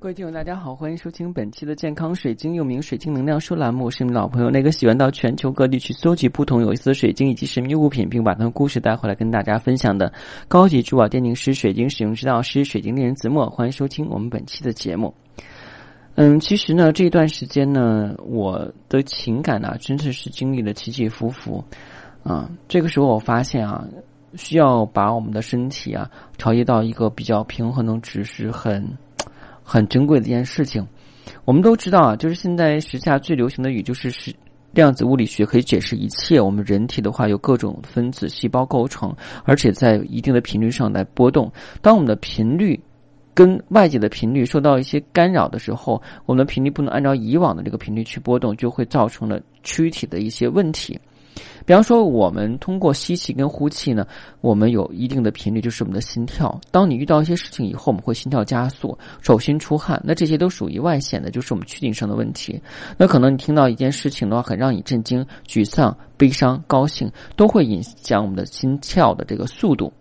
各位听友，大家好，欢迎收听本期的健康水晶，又名水晶能量书栏目。我是你们老朋友，那个喜欢到全球各地去搜集不同有意思的水晶以及神秘物品，并把它的故事带回来跟大家分享的高级珠宝鉴定师、水晶使用指导师、水晶猎人子墨。欢迎收听我们本期的节目。嗯，其实呢，这一段时间呢，我的情感呢，真的是经历了起起伏伏啊。这个时候，我发现啊，需要把我们的身体啊调节到一个比较平衡的值，是很。很珍贵的一件事情，我们都知道啊，就是现在时下最流行的语就是是量子物理学可以解释一切。我们人体的话有各种分子细胞构成，而且在一定的频率上来波动。当我们的频率跟外界的频率受到一些干扰的时候，我们的频率不能按照以往的这个频率去波动，就会造成了躯体的一些问题。比方说，我们通过吸气跟呼气呢，我们有一定的频率，就是我们的心跳。当你遇到一些事情以后，我们会心跳加速、手心出汗，那这些都属于外显的，就是我们躯体上的问题。那可能你听到一件事情的话，很让你震惊、沮丧、悲伤、高兴，都会影响我们的心跳的这个速度。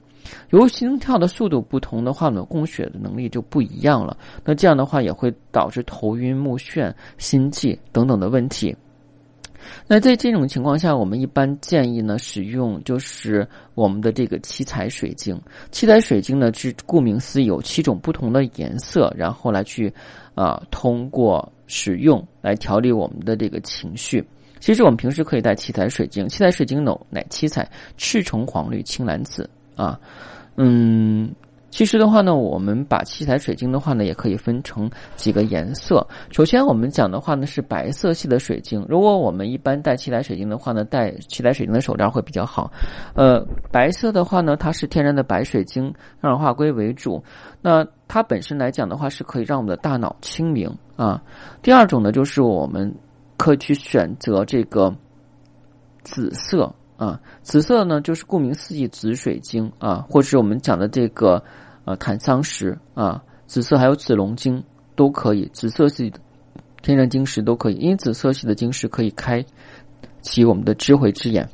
由于心跳的速度不同的话，呢供血的能力就不一样了。那这样的话，也会导致头晕目眩、心悸等等的问题。那在这种情况下，我们一般建议呢使用就是我们的这个七彩水晶。七彩水晶呢是顾名思义有七种不同的颜色，然后来去啊通过使用来调理我们的这个情绪。其实我们平时可以带七彩水晶，七彩水晶呢乃七彩：赤橙黄绿青蓝紫啊，嗯。其实的话呢，我们把七彩水晶的话呢，也可以分成几个颜色。首先，我们讲的话呢是白色系的水晶。如果我们一般戴七彩水晶的话呢，戴七彩水晶的手链会比较好。呃，白色的话呢，它是天然的白水晶，二氧化硅为主。那它本身来讲的话，是可以让我们的大脑清明啊。第二种呢，就是我们可以去选择这个紫色。啊，紫色呢，就是顾名思义，紫水晶啊，或者是我们讲的这个呃坦桑石啊，紫色还有紫龙晶都可以，紫色系的天然晶石都可以，因为紫色系的晶石可以开启我们的智慧之眼，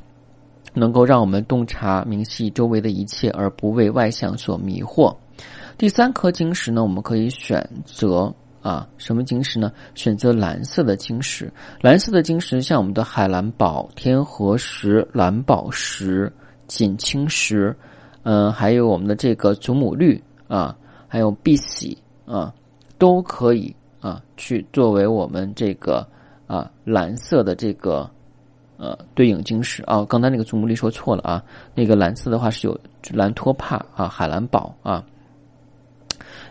能够让我们洞察明细周围的一切，而不为外向所迷惑。第三颗晶石呢，我们可以选择。啊，什么晶石呢？选择蓝色的晶石。蓝色的晶石像我们的海蓝宝、天河石、蓝宝石、锦青石，嗯，还有我们的这个祖母绿啊，还有碧玺啊，都可以啊，去作为我们这个啊蓝色的这个呃对应晶石啊。刚才那个祖母绿说错了啊，那个蓝色的话是有蓝托帕啊、海蓝宝啊。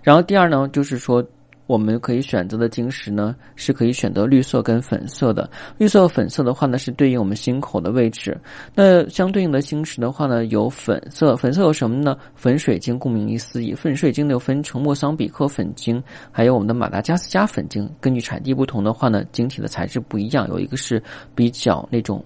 然后第二呢，就是说。我们可以选择的晶石呢，是可以选择绿色跟粉色的。绿色、粉色的话呢，是对应我们心口的位置。那相对应的晶石的话呢，有粉色。粉色有什么呢？粉水晶，顾名思义，粉水晶又分成莫桑比克粉晶，还有我们的马达加斯加粉晶。根据产地不同的话呢，晶体的材质不一样。有一个是比较那种。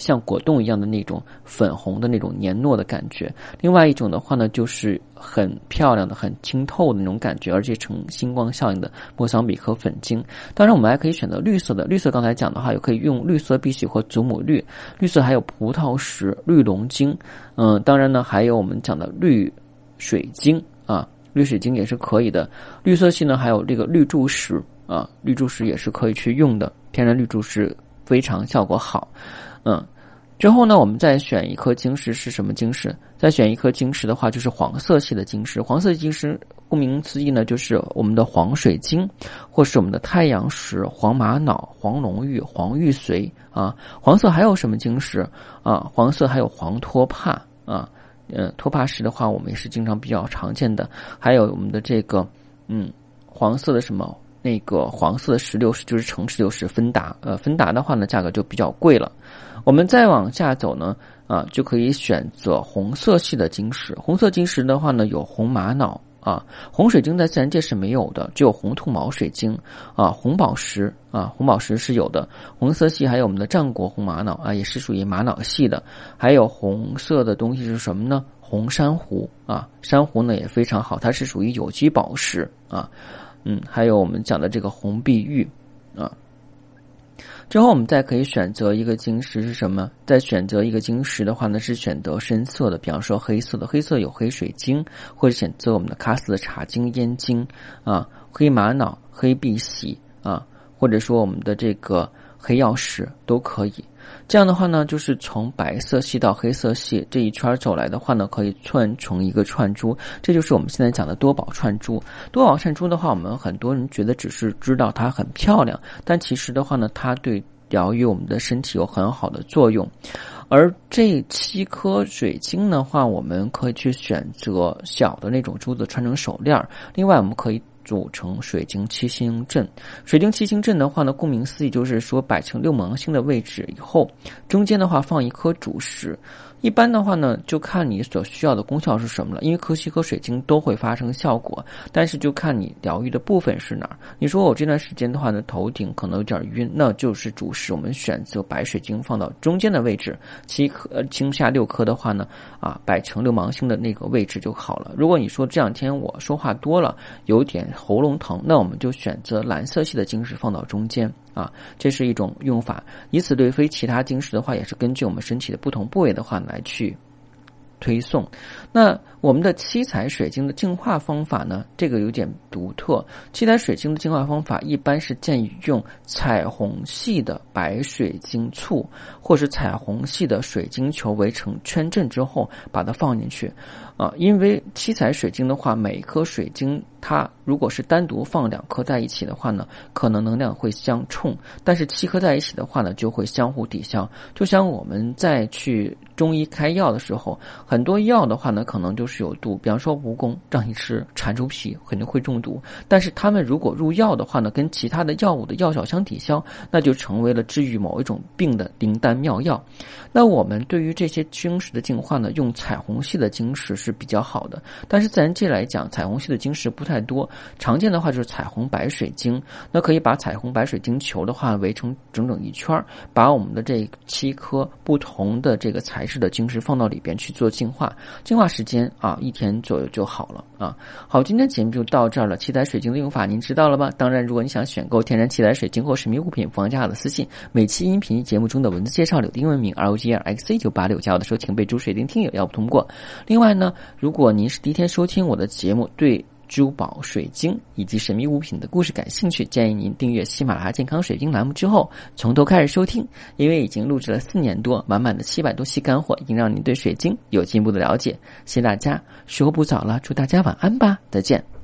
像果冻一样的那种粉红的那种黏糯的感觉，另外一种的话呢，就是很漂亮的、很清透的那种感觉，而且呈星光效应的莫桑比克粉晶。当然，我们还可以选择绿色的，绿色刚才讲的话，也可以用绿色碧玺或祖母绿。绿色还有葡萄石、绿龙晶，嗯，当然呢，还有我们讲的绿水晶啊，绿水晶也是可以的。绿色系呢，还有这个绿柱石啊，绿柱石也是可以去用的，天然绿柱石非常效果好。嗯，之后呢，我们再选一颗晶石是什么晶石？再选一颗晶石的话，就是黄色系的晶石。黄色晶石顾名思义呢，就是我们的黄水晶，或是我们的太阳石、黄玛瑙、黄龙玉、黄玉髓啊。黄色还有什么晶石啊？黄色还有黄托帕啊。嗯，托帕石的话，我们也是经常比较常见的。还有我们的这个嗯，黄色的什么？那个黄色的石榴石就是橙石榴石，芬达。呃，芬达的话呢，价格就比较贵了。我们再往下走呢，啊，就可以选择红色系的晶石。红色晶石的话呢，有红玛瑙啊，红水晶在自然界是没有的，只有红兔毛水晶啊，红宝石啊，红宝石是有的。红色系还有我们的战国红玛瑙啊，也是属于玛瑙系的。还有红色的东西是什么呢？红珊瑚啊，珊瑚呢也非常好，它是属于有机宝石啊。嗯，还有我们讲的这个红碧玉啊。之后我们再可以选择一个晶石是什么？再选择一个晶石的话呢，是选择深色的，比方说黑色的，黑色有黑水晶，或者选择我们的喀斯的茶晶、烟晶啊，黑玛瑙、黑碧玺啊，或者说我们的这个黑曜石都可以。这样的话呢，就是从白色系到黑色系这一圈走来的话呢，可以串成一个串珠。这就是我们现在讲的多宝串珠。多宝串珠的话，我们很多人觉得只是知道它很漂亮，但其实的话呢，它对疗愈我们的身体有很好的作用。而这七颗水晶的话，我们可以去选择小的那种珠子串成手链儿。另外，我们可以。组成水晶七星阵，水晶七星阵的话呢，顾名思义就是说摆成六芒星的位置以后，中间的话放一颗主石。一般的话呢，就看你所需要的功效是什么了。因为柯西和水晶都会发生效果，但是就看你疗愈的部分是哪儿。你说我这段时间的话呢，头顶可能有点晕，那就是主石。我们选择白水晶放到中间的位置，七颗青下六颗的话呢，啊，摆成六芒星的那个位置就好了。如果你说这两天我说话多了，有点喉咙疼，那我们就选择蓝色系的晶石放到中间。啊，这是一种用法。以此对非，其他晶石的话，也是根据我们身体的不同部位的话来去推送。那我们的七彩水晶的净化方法呢？这个有点独特。七彩水晶的净化方法一般是建议用彩虹系的白水晶簇，或是彩虹系的水晶球围成圈阵之后，把它放进去。啊，因为七彩水晶的话，每一颗水晶它如果是单独放两颗在一起的话呢，可能能量会相冲；但是七颗在一起的话呢，就会相互抵消。就像我们在去中医开药的时候，很多药的话呢，可能就是有毒，比方说蜈蚣让你吃蟾蜍皮，肯定会中毒。但是他们如果入药的话呢，跟其他的药物的药效相抵消，那就成为了治愈某一种病的灵丹妙药。那我们对于这些晶石的净化呢，用彩虹系的晶石是。比较好的，但是自然界来讲，彩虹系的晶石不太多，常见的话就是彩虹白水晶。那可以把彩虹白水晶球的话围成整整一圈儿，把我们的这七颗不同的这个材质的晶石放到里边去做净化。净化时间啊，一天左右就好了啊。好，今天节目就到这儿了。七彩水晶的用法您知道了吗？当然，如果你想选购天然七彩水晶或神秘物品，不妨加我的私信。每期音频节目中的文字介绍有英文名 R O G R X C 九八六，加我的时候请备注“水晶听友”，要不通过。另外呢如果您是第一天收听我的节目，对珠宝、水晶以及神秘物品的故事感兴趣，建议您订阅喜马拉雅健康水晶栏目之后，从头开始收听，因为已经录制了四年多，满满的七百多期干货，已经让您对水晶有进一步的了解。谢谢大家，时候不早了，祝大家晚安吧，再见。